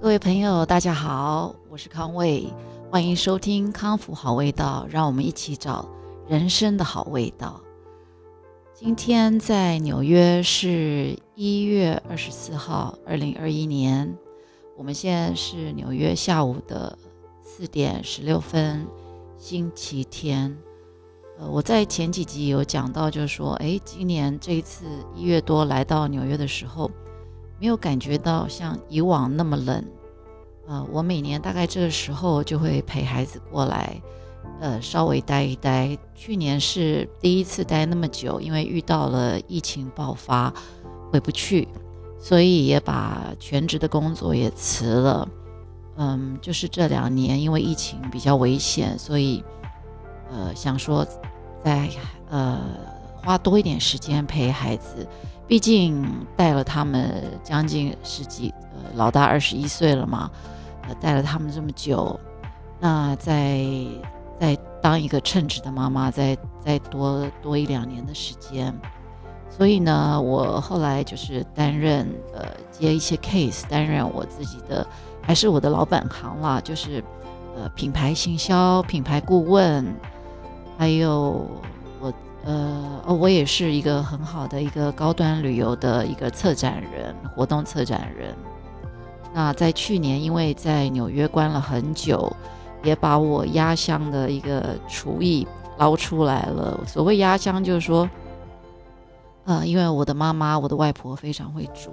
各位朋友，大家好，我是康卫，欢迎收听康复好味道，让我们一起找人生的好味道。今天在纽约是一月二十四号，二零二一年，我们现在是纽约下午的四点十六分，星期天。呃，我在前几集有讲到，就是说，哎，今年这一次一月多来到纽约的时候。没有感觉到像以往那么冷，呃，我每年大概这个时候就会陪孩子过来，呃，稍微待一待。去年是第一次待那么久，因为遇到了疫情爆发，回不去，所以也把全职的工作也辞了。嗯，就是这两年因为疫情比较危险，所以呃想说再呃花多一点时间陪孩子。毕竟带了他们将近十几，呃，老大二十一岁了嘛，呃，带了他们这么久，那再再当一个称职的妈妈，再再多多一两年的时间，所以呢，我后来就是担任呃接一些 case，担任我自己的还是我的老本行啦，就是呃品牌行销、品牌顾问，还有。呃，我也是一个很好的一个高端旅游的一个策展人，活动策展人。那在去年，因为在纽约关了很久，也把我压箱的一个厨艺捞出来了。所谓压箱，就是说，呃，因为我的妈妈、我的外婆非常会煮，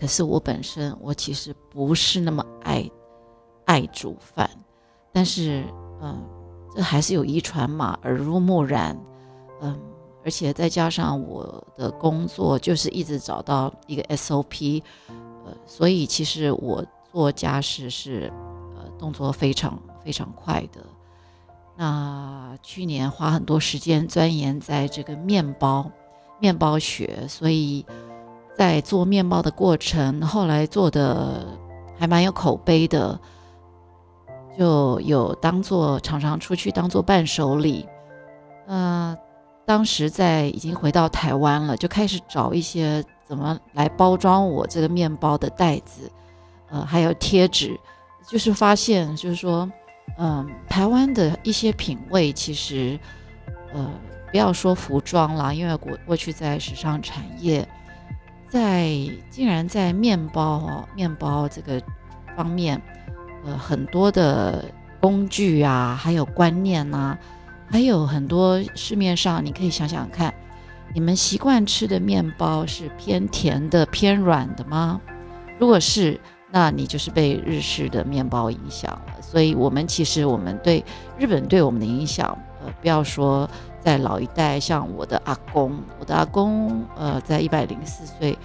可是我本身我其实不是那么爱爱煮饭，但是嗯，这还是有遗传嘛，耳濡目染。嗯，而且再加上我的工作就是一直找到一个 SOP，呃，所以其实我做家事是呃动作非常非常快的。那去年花很多时间钻研在这个面包面包学，所以在做面包的过程，后来做的还蛮有口碑的，就有当做常常出去当做伴手礼，嗯。当时在已经回到台湾了，就开始找一些怎么来包装我这个面包的袋子，呃，还有贴纸，就是发现就是说，嗯，台湾的一些品味其实，呃，不要说服装啦，因为过过去在时尚产业，在竟然在面包哦，面包这个方面，呃，很多的工具啊，还有观念呐。还有很多市面上，你可以想想看，你们习惯吃的面包是偏甜的、偏软的吗？如果是，那你就是被日式的面包影响了。所以，我们其实我们对日本对我们的影响，呃，不要说在老一代，像我的阿公，我的阿公，呃，在一百零四岁，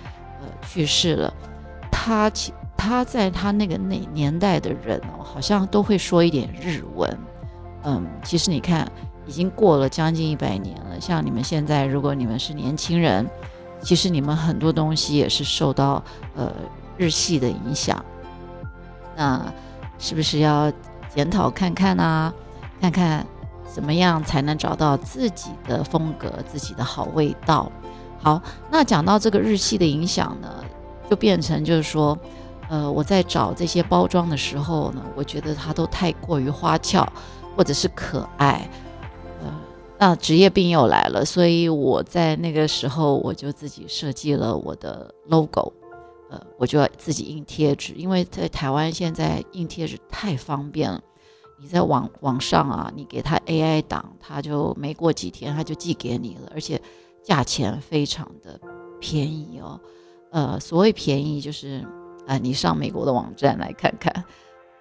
呃，去世了。他其他在他那个那年代的人哦，好像都会说一点日文。嗯，其实你看。已经过了将近一百年了。像你们现在，如果你们是年轻人，其实你们很多东西也是受到呃日系的影响。那是不是要检讨看看呢？看看怎么样才能找到自己的风格、自己的好味道？好，那讲到这个日系的影响呢，就变成就是说，呃，我在找这些包装的时候呢，我觉得它都太过于花俏，或者是可爱。那职业病又来了，所以我在那个时候我就自己设计了我的 logo，呃，我就要自己印贴纸，因为在台湾现在印贴纸太方便了，你在网网上啊，你给他 AI 档，他就没过几天他就寄给你了，而且价钱非常的便宜哦，呃，所谓便宜就是啊，你上美国的网站来看看，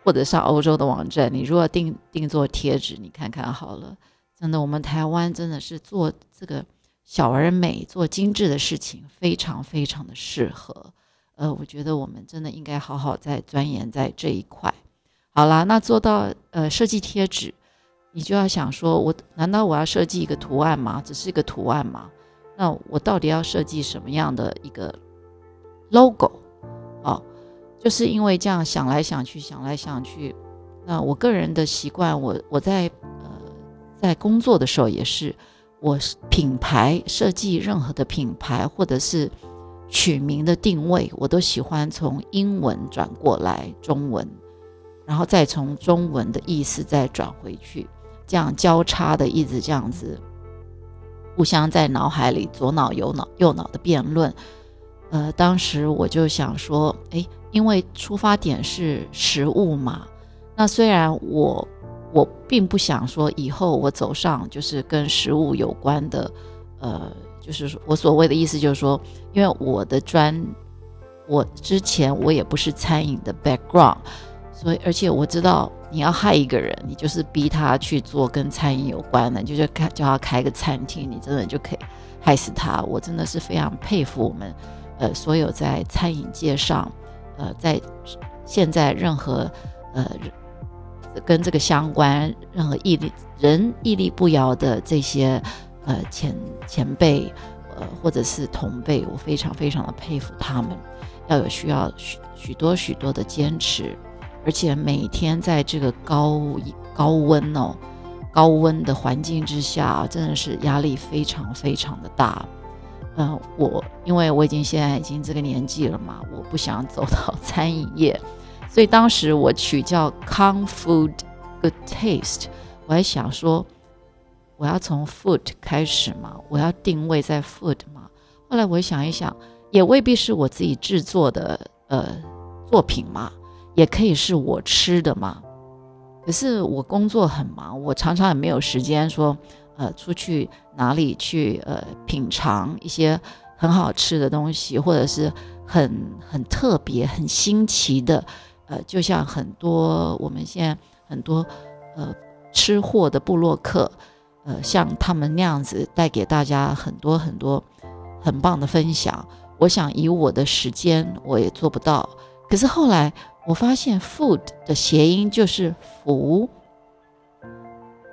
或者上欧洲的网站，你如果定定做贴纸，你看看好了。真的，我们台湾真的是做这个小而美、做精致的事情，非常非常的适合。呃，我觉得我们真的应该好好在钻研在这一块。好啦，那做到呃设计贴纸，你就要想说，我难道我要设计一个图案吗？只是一个图案吗？那我到底要设计什么样的一个 logo？哦，就是因为这样想来想去，想来想去，那我个人的习惯，我我在。在工作的时候也是，我品牌设计任何的品牌或者是取名的定位，我都喜欢从英文转过来中文，然后再从中文的意思再转回去，这样交叉的一直这样子，互相在脑海里左脑右脑右脑的辩论。呃，当时我就想说，哎，因为出发点是食物嘛，那虽然我我并不想说以后我走上就是跟食物有关的，呃。就是我所谓的意思，就是说，因为我的专，我之前我也不是餐饮的 background，所以而且我知道你要害一个人，你就是逼他去做跟餐饮有关的，就是开叫他开个餐厅，你真的就可以害死他。我真的是非常佩服我们，呃，所有在餐饮界上，呃，在现在任何呃跟这个相关任何毅力人屹立不摇的这些。呃，前前辈，呃，或者是同辈，我非常非常的佩服他们，要有需要许许多许多的坚持，而且每天在这个高高温哦，高温的环境之下，真的是压力非常非常的大。嗯，我因为我已经现在已经这个年纪了嘛，我不想走到 餐饮业，所以当时我取叫 “Kung Food Good Taste”，我还想说。我要从 food 开始嘛？我要定位在 food 嘛？后来我想一想，也未必是我自己制作的呃作品嘛，也可以是我吃的嘛。可是我工作很忙，我常常也没有时间说呃出去哪里去呃品尝一些很好吃的东西，或者是很很特别、很新奇的呃，就像很多我们现在很多呃吃货的布洛克。呃，像他们那样子带给大家很多很多很棒的分享，我想以我的时间我也做不到。可是后来我发现，food 的谐音就是福，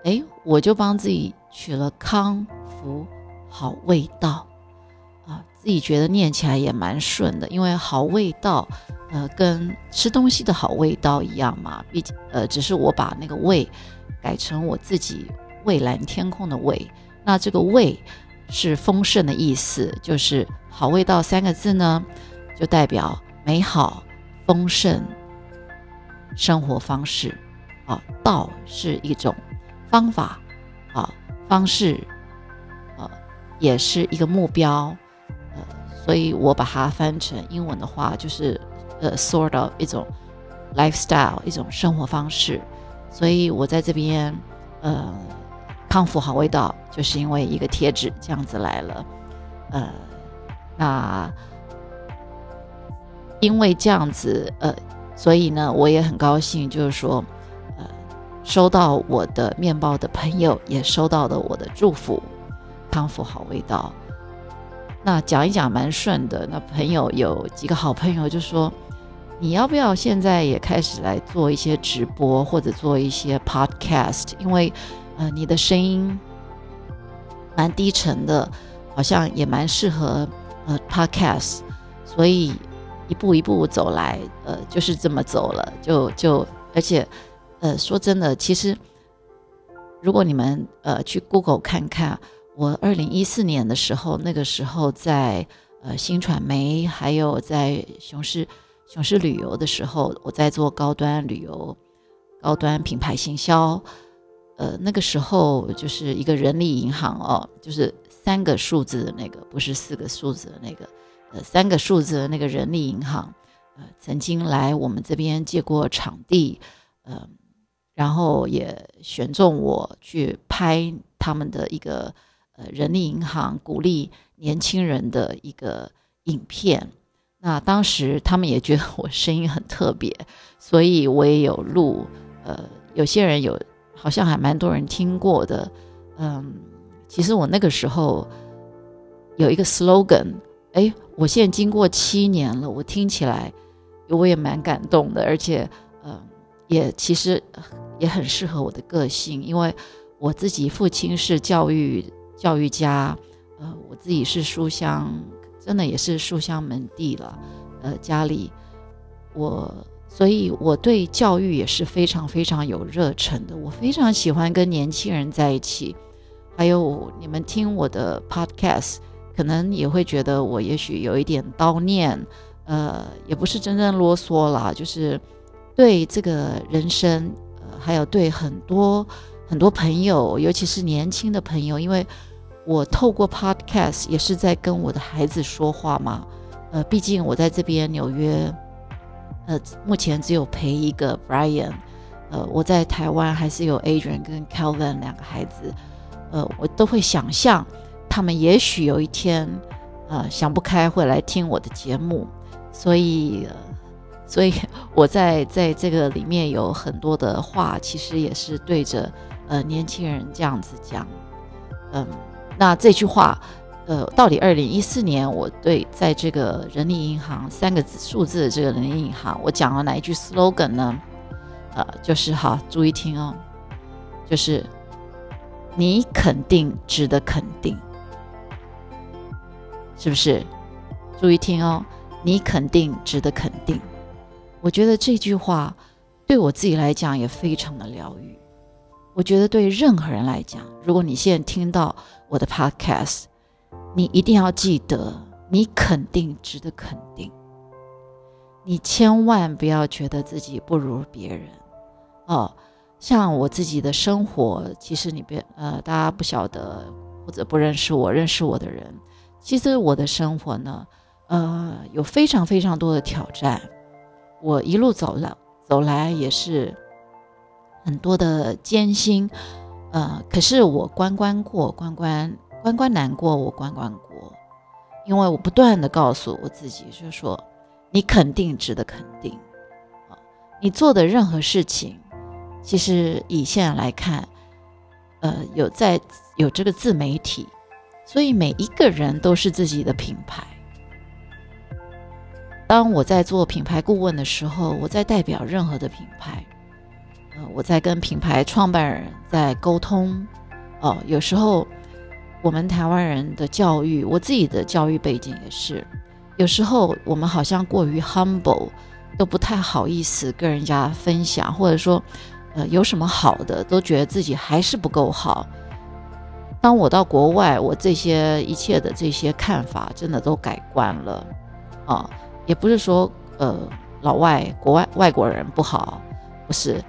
哎，我就帮自己取了康福好味道啊，自己觉得念起来也蛮顺的，因为好味道，呃，跟吃东西的好味道一样嘛。毕竟，呃，只是我把那个味改成我自己。蔚蓝天空的蔚，那这个蔚是丰盛的意思，就是好味道三个字呢，就代表美好、丰盛生活方式啊。道是一种方法啊，方式呃，也是一个目标呃，所以我把它翻成英文的话，就是呃，sort of 一种 lifestyle 一种生活方式。所以我在这边呃。康复好味道，就是因为一个贴纸这样子来了，呃，那因为这样子，呃，所以呢，我也很高兴，就是说，呃，收到我的面包的朋友也收到了我的祝福，康复好味道。那讲一讲蛮顺的，那朋友有几个好朋友就说，你要不要现在也开始来做一些直播或者做一些 podcast，因为。呃，你的声音蛮低沉的，好像也蛮适合呃 podcast，所以一步一步走来，呃，就是这么走了，就就而且呃，说真的，其实如果你们呃去 Google 看看，我二零一四年的时候，那个时候在呃新传媒，还有在雄狮熊狮旅游的时候，我在做高端旅游、高端品牌行销。呃，那个时候就是一个人力银行哦，就是三个数字的那个，不是四个数字的那个，呃，三个数字的那个人力银行，呃，曾经来我们这边借过场地，呃，然后也选中我去拍他们的一个呃人力银行鼓励年轻人的一个影片。那当时他们也觉得我声音很特别，所以我也有录，呃，有些人有。好像还蛮多人听过的，嗯，其实我那个时候有一个 slogan，哎，我现在经过七年了，我听起来我也蛮感动的，而且，嗯，也其实也很适合我的个性，因为我自己父亲是教育教育家，呃，我自己是书香，真的也是书香门第了，呃，家里我。所以我对教育也是非常非常有热忱的。我非常喜欢跟年轻人在一起。还有你们听我的 podcast，可能也会觉得我也许有一点叨念，呃，也不是真正啰嗦啦，就是对这个人生，呃，还有对很多很多朋友，尤其是年轻的朋友，因为我透过 Podcast 也是在跟我的孩子说话嘛，呃，毕竟我在这边纽约，呃，目前只有陪一个 Brian，呃，我在台湾还是有 Adrian 跟 Calvin 两个孩子，呃，我都会想象。他们也许有一天，呃，想不开会来听我的节目，所以，所以 我在在这个里面有很多的话，其实也是对着呃年轻人这样子讲，嗯，那这句话，呃，到底二零一四年我对在这个人力银行三个字数字的这个人力银行，我讲了哪一句 slogan 呢？呃，就是好，注意听哦，就是你肯定值得肯定。是不是？注意听哦，你肯定值得肯定。我觉得这句话对我自己来讲也非常的疗愈。我觉得对任何人来讲，如果你现在听到我的 podcast，你一定要记得，你肯定值得肯定。你千万不要觉得自己不如别人哦。像我自己的生活，其实你别呃，大家不晓得或者不认识我，认识我的人。其实我的生活呢，呃，有非常非常多的挑战。我一路走了走来也是很多的艰辛，呃，可是我关关过关关关关难过，我关关过，因为我不断的告诉我自己，就是说，你肯定值得肯定，你做的任何事情，其实以现在来看，呃，有在有这个自媒体。所以每一个人都是自己的品牌。当我在做品牌顾问的时候，我在代表任何的品牌，呃，我在跟品牌创办人在沟通。哦，有时候我们台湾人的教育，我自己的教育背景也是，有时候我们好像过于 humble，都不太好意思跟人家分享，或者说，呃，有什么好的，都觉得自己还是不够好。当我到国外，我这些一切的这些看法真的都改观了，啊，也不是说呃老外国外外国人不好，不是，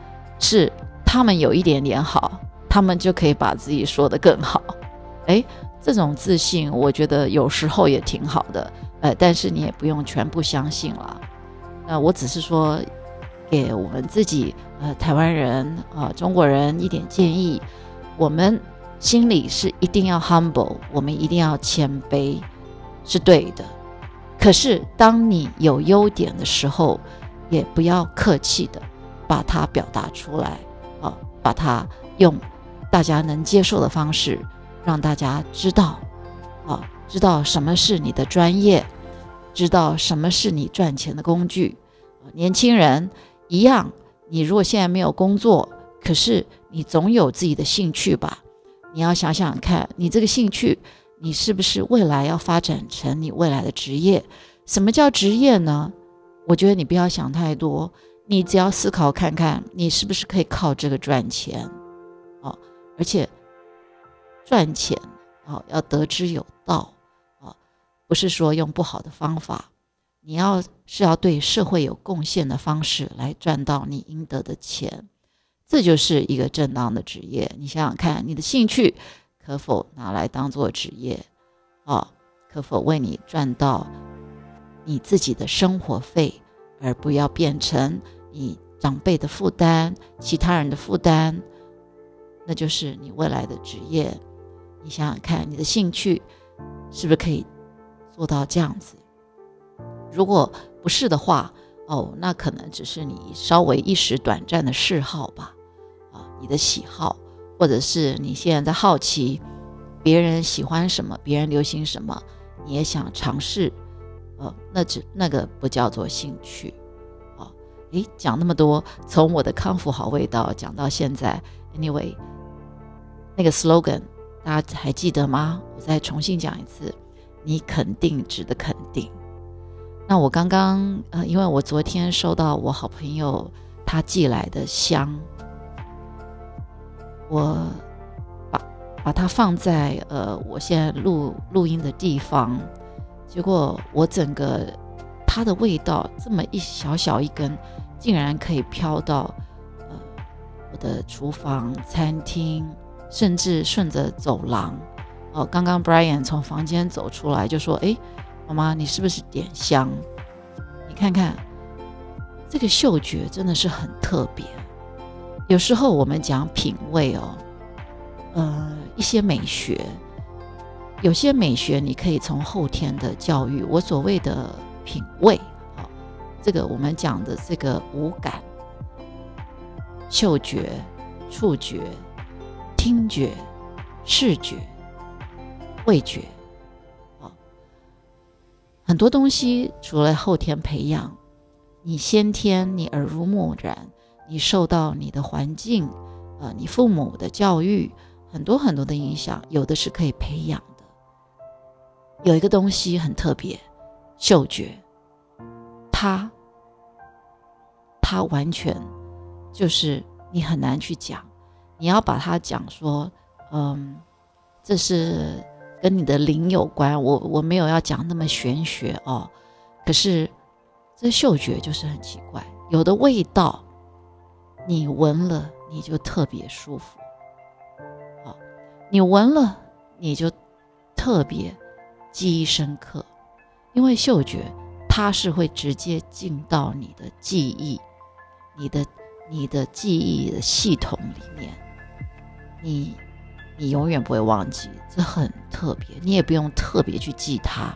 是他们有一点点好，他们就可以把自己说得更好，哎，这种自信我觉得有时候也挺好的，呃，但是你也不用全部相信了，那我只是说给我们自己呃台湾人啊中国人一点建议，我们。心里是一定要 humble，我们一定要谦卑，是对的。可是当你有优点的时候，也不要客气的把它表达出来啊，把它用大家能接受的方式让大家知道啊，知道什么是你的专业，知道什么是你赚钱的工具。年轻人一样，你如果现在没有工作，可是你总有自己的兴趣吧？你要想想看，你这个兴趣，你是不是未来要发展成你未来的职业？什么叫职业呢？我觉得你不要想太多，你只要思考看看，你是不是可以靠这个赚钱？哦，而且赚钱哦要得之有道啊，不是说用不好的方法，你要是要对社会有贡献的方式来赚到你应得的钱。这就是一个正当的职业。你想想看，你的兴趣可否拿来当做职业？啊，可否为你赚到你自己的生活费，而不要变成你长辈的负担、其他人的负担？那就是你未来的职业。你想想看，你的兴趣是不是可以做到这样子？如果不是的话，哦，那可能只是你稍微一时短暂的嗜好吧。啊你的喜好，或者是你现在在好奇别人喜欢什么，别人流行什么，你也想尝试，呃，那只那个不叫做兴趣，诶，讲那么多，从我的康复好味道讲到现在，anyway，那个 slogan 大家还记得吗？我再重新讲一次，你肯定值得肯定。那我刚刚呃，因为我昨天收到我好朋友他寄来的香。我把把它放在呃我现在录录音的地方，结果我整个它的味道这么一小小一根，竟然可以飘到呃我的厨房、餐厅，甚至顺着走廊。哦，刚刚 Brian 从房间走出来就说：“哎，妈妈，你是不是点香？你看看，这个嗅觉真的是很特别。有时候我们讲品味哦，呃，一些美学，有些美学你可以从后天的教育。我所谓的品味，这个我们讲的这个五感，嗅觉、触觉、听觉、视觉。”味觉，啊，很多东西除了后天培养，你先天你耳濡目染，你受到你的环境，呃，你父母的教育，很多很多的影响，有的是可以培养的。有一个东西很特别，嗅觉，它，它完全就是你很难去讲，你要把它讲说，嗯，这是。跟你的灵有关，我我没有要讲那么玄学哦。可是这嗅觉就是很奇怪，有的味道你闻了你就特别舒服，好，你闻了你就特别记忆深刻，因为嗅觉它是会直接进到你的记忆、你的你的记忆的系统里面，你。你永远不会忘记，这很特别，你也不用特别去记它。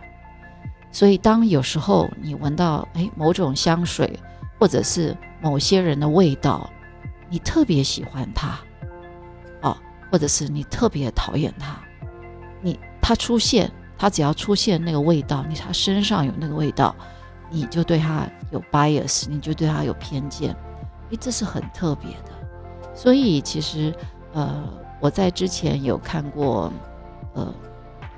所以，当有时候你闻到哎某种香水，或者是某些人的味道，你特别喜欢它，哦，或者是你特别讨厌它，你它出现，它只要出现那个味道，你他身上有那个味道，你就对他有 bias，你就对他有偏见，哎，这是很特别的。所以，其实，呃。我在之前有看过，呃，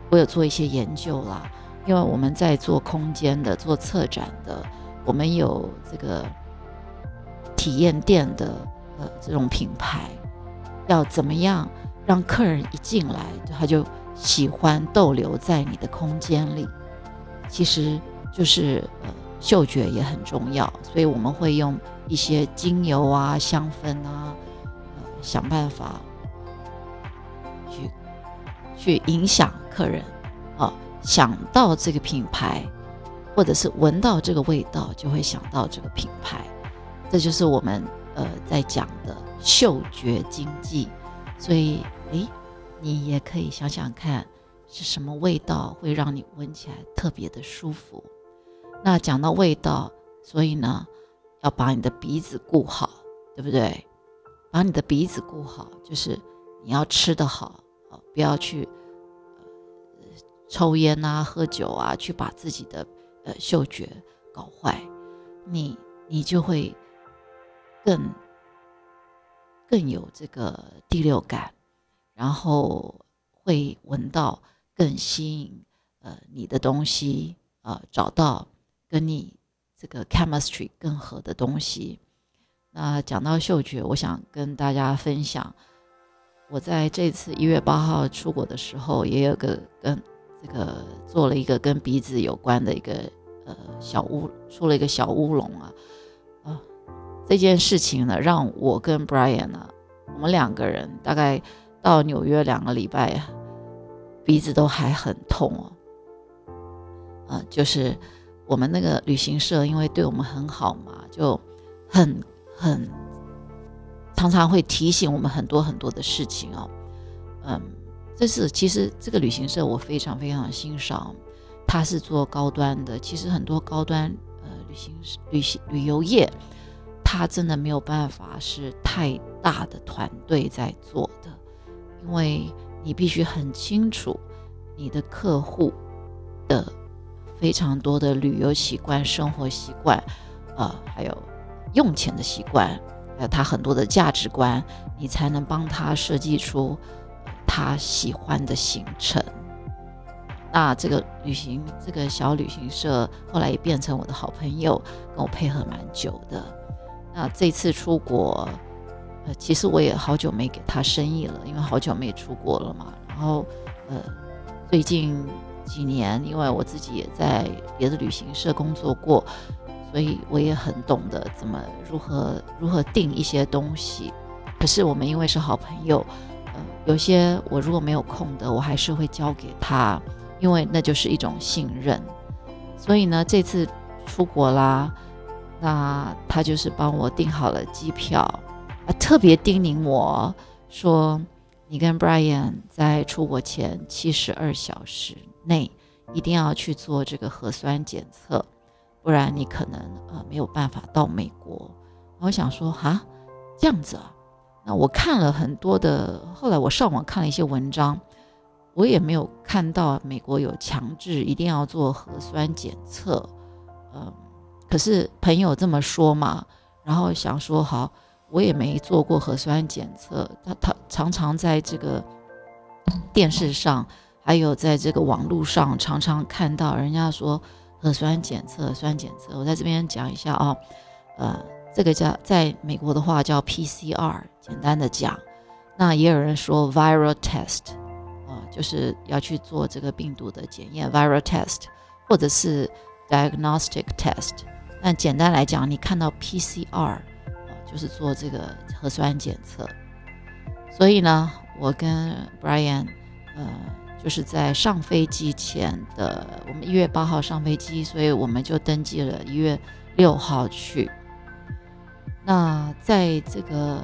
我有做一些研究啦，因为我们在做空间的、做策展的，我们有这个体验店的，呃，这种品牌，要怎么样让客人一进来他就喜欢逗留在你的空间里？其实就是呃，嗅觉也很重要，所以我们会用一些精油啊、香氛啊，呃，想办法。去去影响客人，啊，想到这个品牌，或者是闻到这个味道，就会想到这个品牌。这就是我们呃在讲的嗅觉经济。所以，诶，你也可以想想看，是什么味道会让你闻起来特别的舒服。那讲到味道，所以呢，要把你的鼻子顾好，对不对？把你的鼻子顾好，就是你要吃得好。不要去抽烟啊、喝酒啊，去把自己的呃嗅觉搞坏，你你就会更更有这个第六感，然后会闻到更吸引呃你的东西，呃找到跟你这个 chemistry 更合的东西。那讲到嗅觉，我想跟大家分享。我在这次一月八号出国的时候，也有个跟这个做了一个跟鼻子有关的一个呃小乌，出了一个小乌龙啊啊！这件事情呢，让我跟 Brian 呢，我们两个人大概到纽约两个礼拜，鼻子都还很痛哦。啊，就是我们那个旅行社，因为对我们很好嘛，就很很。常常会提醒我们很多很多的事情哦，嗯，这是其实这个旅行社我非常非常欣赏，他是做高端的。其实很多高端呃旅行旅行旅游业，他真的没有办法是太大的团队在做的，因为你必须很清楚你的客户的非常多的旅游习惯、生活习惯，呃，还有用钱的习惯。还有他很多的价值观，你才能帮他设计出他喜欢的行程。那这个旅行，这个小旅行社后来也变成我的好朋友，跟我配合蛮久的。那这次出国，呃，其实我也好久没给他生意了，因为好久没出国了嘛。然后呃，最近几年，因为我自己也在别的旅行社工作过，所以我也很懂得怎么如何如何定一些东西。可是我们因为是好朋友，呃，有些我如果没有空的，我还是会交给他，因为那就是一种信任。所以呢，这次出国啦。那他就是帮我订好了机票，啊，特别叮咛我说，你跟 Brian 在出国前七十二小时内一定要去做这个核酸检测，不然你可能呃没有办法到美国。我想说哈，这样子啊，那我看了很多的，后来我上网看了一些文章，我也没有看到美国有强制一定要做核酸检测，嗯。可是朋友这么说嘛，然后想说好，我也没做过核酸检测。他他常常在这个电视上，还有在这个网络上，常常看到人家说核酸检测、核酸检测。我在这边讲一下啊，呃，这个叫在美国的话叫 PCR，简单的讲，那也有人说 viral test，啊，就是要去做这个病毒的检验 viral test，或者是 diagnostic test。但简单来讲，你看到 PCR，啊，就是做这个核酸检测。所以呢，我跟 Brian，呃，就是在上飞机前的，我们一月八号上飞机，所以我们就登记了一月六号去。那在这个，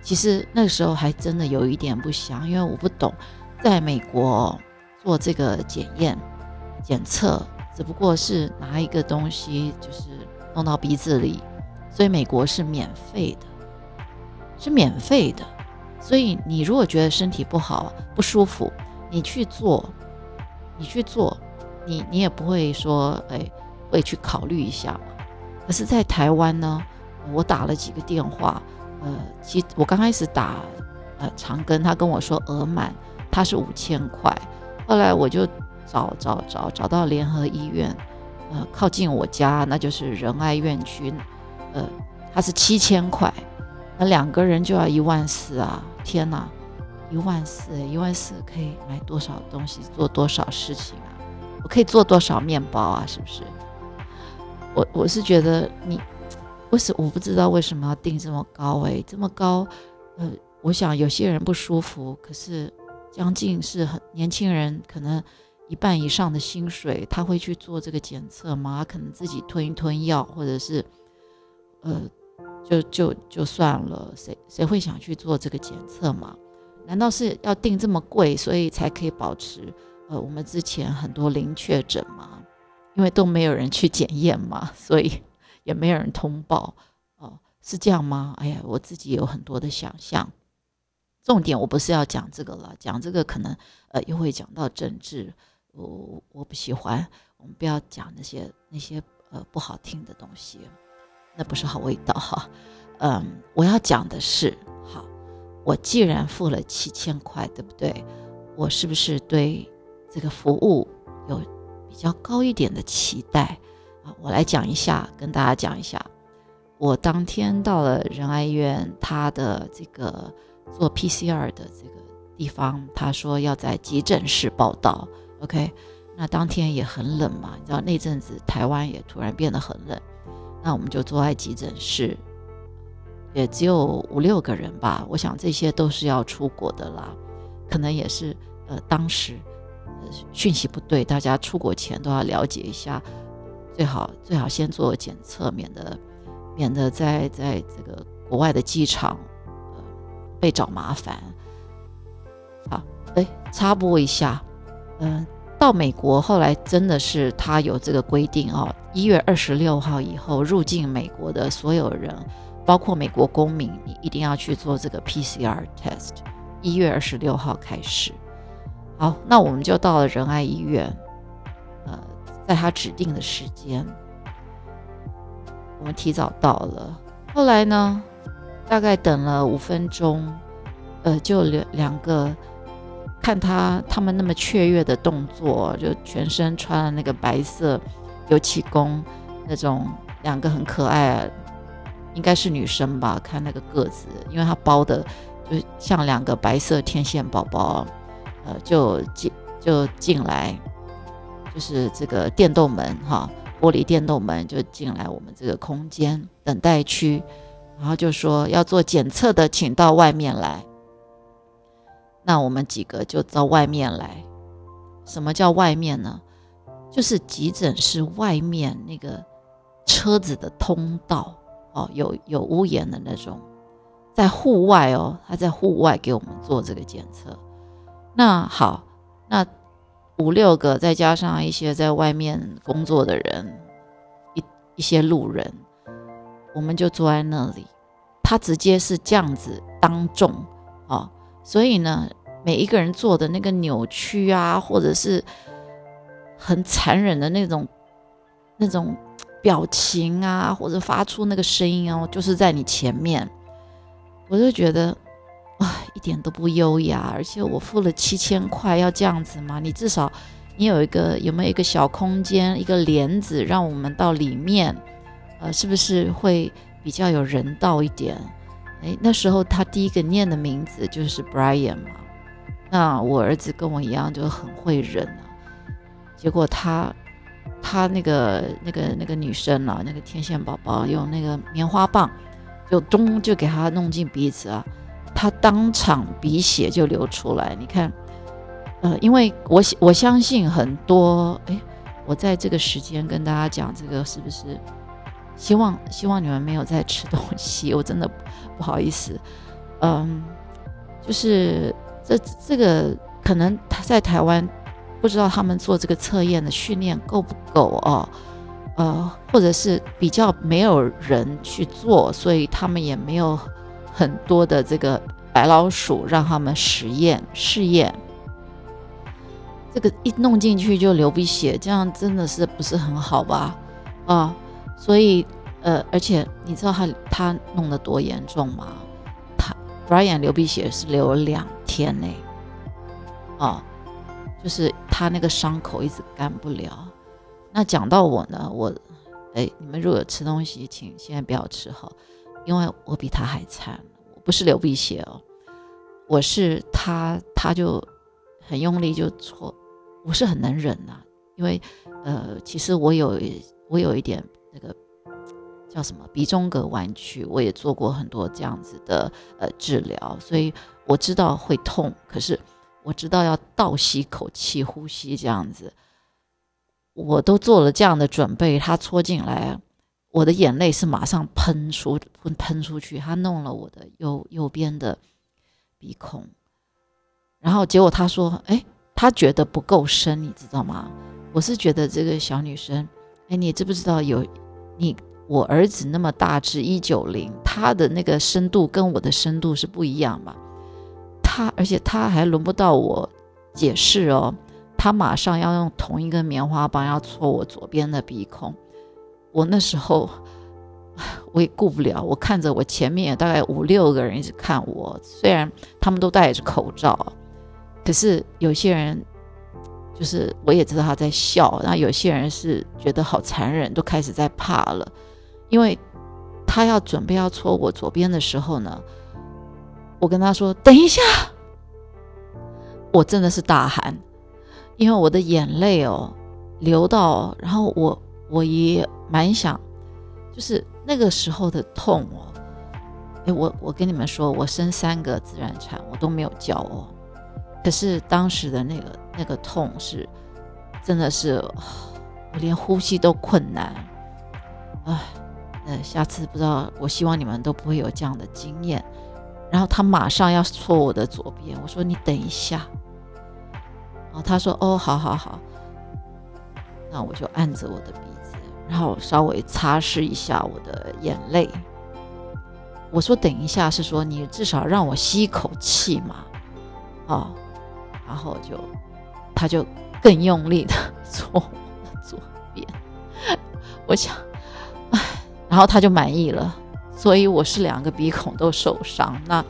其实那个时候还真的有一点不详，因为我不懂，在美国做这个检验检测。只不过是拿一个东西，就是弄到鼻子里，所以美国是免费的，是免费的。所以你如果觉得身体不好、不舒服，你去做，你去做，你你也不会说，哎，会去考虑一下嘛。可是，在台湾呢，我打了几个电话，呃，其我刚开始打，呃，长庚，他跟我说额满，他是五千块，后来我就。找找找找到联合医院，呃，靠近我家，那就是仁爱院区，呃，他是七千块，两个人就要一万四啊！天哪，一万四，一万四可以买多少东西，做多少事情啊？我可以做多少面包啊？是不是？我我是觉得你，为什我不知道为什么要定这么高？哎，这么高，呃，我想有些人不舒服，可是将近是很年轻人可能。一半以上的薪水，他会去做这个检测吗？他可能自己吞一吞药，或者是，呃，就就就算了。谁谁会想去做这个检测吗？难道是要定这么贵，所以才可以保持呃我们之前很多零确诊吗？因为都没有人去检验嘛，所以也没有人通报哦，是这样吗？哎呀，我自己有很多的想象。重点我不是要讲这个了，讲这个可能呃又会讲到政治。我我不喜欢，我们不要讲那些那些呃不好听的东西，那不是好味道哈。嗯，我要讲的是，好，我既然付了七千块，对不对？我是不是对这个服务有比较高一点的期待啊？我来讲一下，跟大家讲一下，我当天到了仁爱医院，他的这个做 PCR 的这个地方，他说要在急诊室报道。OK，那当天也很冷嘛，你知道那阵子台湾也突然变得很冷，那我们就坐在急诊室，也只有五六个人吧。我想这些都是要出国的啦，可能也是呃当时呃讯息不对，大家出国前都要了解一下，最好最好先做检测，免得免得在在这个国外的机场呃被找麻烦。好，哎，插播一下。嗯，到美国后来真的是他有这个规定哦，一月二十六号以后入境美国的所有人，包括美国公民，你一定要去做这个 PCR test。一月二十六号开始，好，那我们就到了仁爱医院，呃，在他指定的时间，我们提早到了。后来呢，大概等了五分钟，呃，就两两个。看他他们那么雀跃的动作，就全身穿了那个白色油漆工那种，两个很可爱，应该是女生吧？看那个个子，因为她包的就像两个白色天线宝宝，呃，就进就进来，就是这个电动门哈，玻璃电动门就进来我们这个空间等待区，然后就说要做检测的，请到外面来。那我们几个就到外面来。什么叫外面呢？就是急诊室外面那个车子的通道哦，有有屋檐的那种，在户外哦，他在户外给我们做这个检测。那好，那五六个再加上一些在外面工作的人，一一些路人，我们就坐在那里。他直接是这样子当众哦，所以呢。每一个人做的那个扭曲啊，或者是很残忍的那种那种表情啊，或者发出那个声音哦，就是在你前面，我就觉得啊，一点都不优雅。而且我付了七千块，要这样子吗？你至少你有一个有没有一个小空间，一个帘子，让我们到里面，呃，是不是会比较有人道一点？哎，那时候他第一个念的名字就是 Brian 嘛。那我儿子跟我一样就很会忍啊，结果他他那个那个那个女生啊，那个天线宝宝用那个棉花棒就咚就给他弄进鼻子啊，他当场鼻血就流出来。你看，呃，因为我我相信很多，哎，我在这个时间跟大家讲这个是不是？希望希望你们没有在吃东西，我真的不好意思，嗯，就是。这这个可能他在台湾不知道他们做这个测验的训练够不够哦，呃，或者是比较没有人去做，所以他们也没有很多的这个白老鼠让他们实验试验。这个一弄进去就流鼻血，这样真的是不是很好吧？啊，所以呃，而且你知道他他弄得多严重吗？他 Brian 流鼻血是流了两。天呢，哦，就是他那个伤口一直干不了。那讲到我呢，我，哎，你们如果吃东西，请现在不要吃哈，因为我比他还惨。我不是流鼻血哦，我是他，他就很用力就戳，我是很能忍呐。因为，呃，其实我有我有一点那个叫什么鼻中隔弯曲，我也做过很多这样子的呃治疗，所以。我知道会痛，可是我知道要倒吸口气呼吸这样子，我都做了这样的准备。他戳进来，我的眼泪是马上喷出喷喷出去。他弄了我的右右边的鼻孔，然后结果他说：“哎，他觉得不够深，你知道吗？”我是觉得这个小女生，哎，你知不知道有你我儿子那么大只一九零，他的那个深度跟我的深度是不一样嘛？他，而且他还轮不到我解释哦，他马上要用同一根棉花棒要戳我左边的鼻孔。我那时候我也顾不了，我看着我前面大概五六个人一直看我，虽然他们都戴着口罩，可是有些人就是我也知道他在笑，然后有些人是觉得好残忍，都开始在怕了，因为他要准备要戳我左边的时候呢。我跟他说：“等一下！”我真的是大喊，因为我的眼泪哦流到，然后我我也蛮想，就是那个时候的痛哦。哎，我我跟你们说，我生三个自然产，我都没有叫哦。可是当时的那个那个痛是，真的是我连呼吸都困难。哎，呃，下次不知道，我希望你们都不会有这样的经验。然后他马上要戳我的左边，我说你等一下。然后他说哦，好好好。那我就按着我的鼻子，然后稍微擦拭一下我的眼泪。我说等一下是说你至少让我吸一口气嘛，哦，然后就他就更用力的戳我的左边。我想，唉，然后他就满意了。所以我是两个鼻孔都受伤，那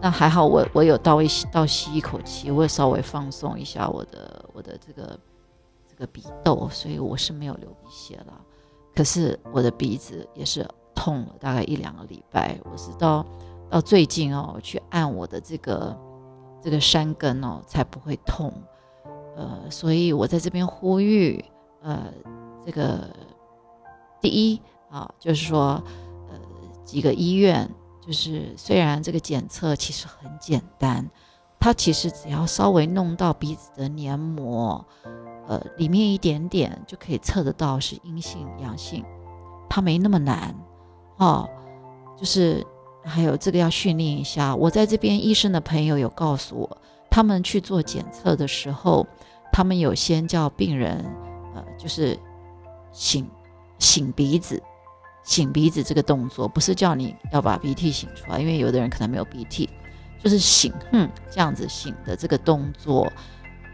那还好，我我有倒一倒吸一口气，我也稍微放松一下我的我的这个这个鼻窦，所以我是没有流鼻血了。可是我的鼻子也是痛了大概一两个礼拜，我是到到最近哦，去按我的这个这个山根哦，才不会痛。呃，所以我在这边呼吁，呃，这个第一啊，就是说，呃，几个医院，就是虽然这个检测其实很简单，它其实只要稍微弄到鼻子的黏膜，呃，里面一点点就可以测得到是阴性阳性，它没那么难，哦，就是还有这个要训练一下。我在这边医生的朋友有告诉我，他们去做检测的时候。他们有先叫病人，呃，就是擤擤鼻子，擤鼻子这个动作不是叫你要把鼻涕擤出来，因为有的人可能没有鼻涕，就是擤，嗯，这样子擤的这个动作，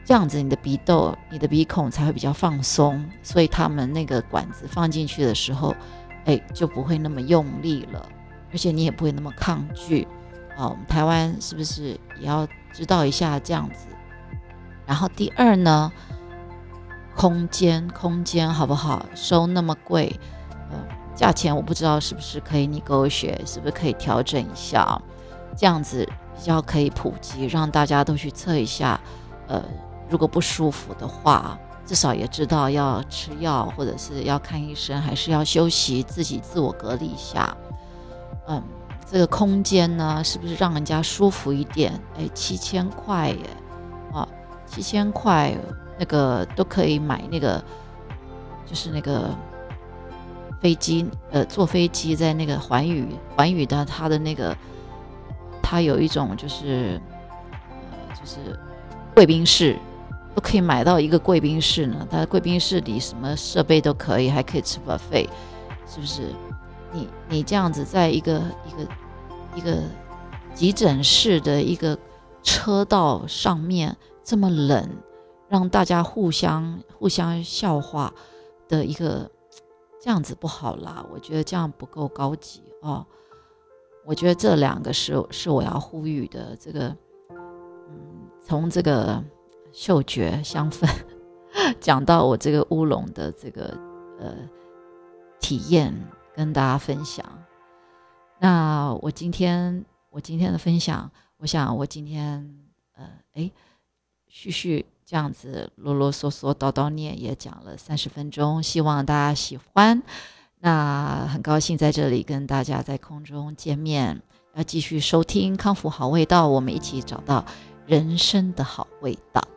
这样子你的鼻窦、你的鼻孔才会比较放松，所以他们那个管子放进去的时候，哎，就不会那么用力了，而且你也不会那么抗拒。啊，我们台湾是不是也要知道一下这样子？然后第二呢，空间空间好不好？收那么贵，呃，价钱我不知道是不是可以你勾选，是不是可以调整一下？这样子比较可以普及，让大家都去测一下。呃，如果不舒服的话，至少也知道要吃药，或者是要看医生，还是要休息，自己自我隔离一下。嗯，这个空间呢，是不是让人家舒服一点？哎，七千块耶，七千块，那个都可以买那个，就是那个飞机，呃，坐飞机在那个环宇，环宇的它的那个，它有一种就是，呃，就是贵宾室，都可以买到一个贵宾室呢。它贵宾室里什么设备都可以，还可以吃不费是不是？你你这样子在一个一个一个急诊室的一个车道上面。这么冷，让大家互相互相笑话的一个这样子不好啦，我觉得这样不够高级哦。我觉得这两个是是我要呼吁的。这个，嗯，从这个嗅觉香氛 讲到我这个乌龙的这个呃体验，跟大家分享。那我今天我今天的分享，我想我今天呃哎。续续这样子啰啰嗦嗦叨叨念也讲了三十分钟，希望大家喜欢。那很高兴在这里跟大家在空中见面，要继续收听康复好味道，我们一起找到人生的好味道。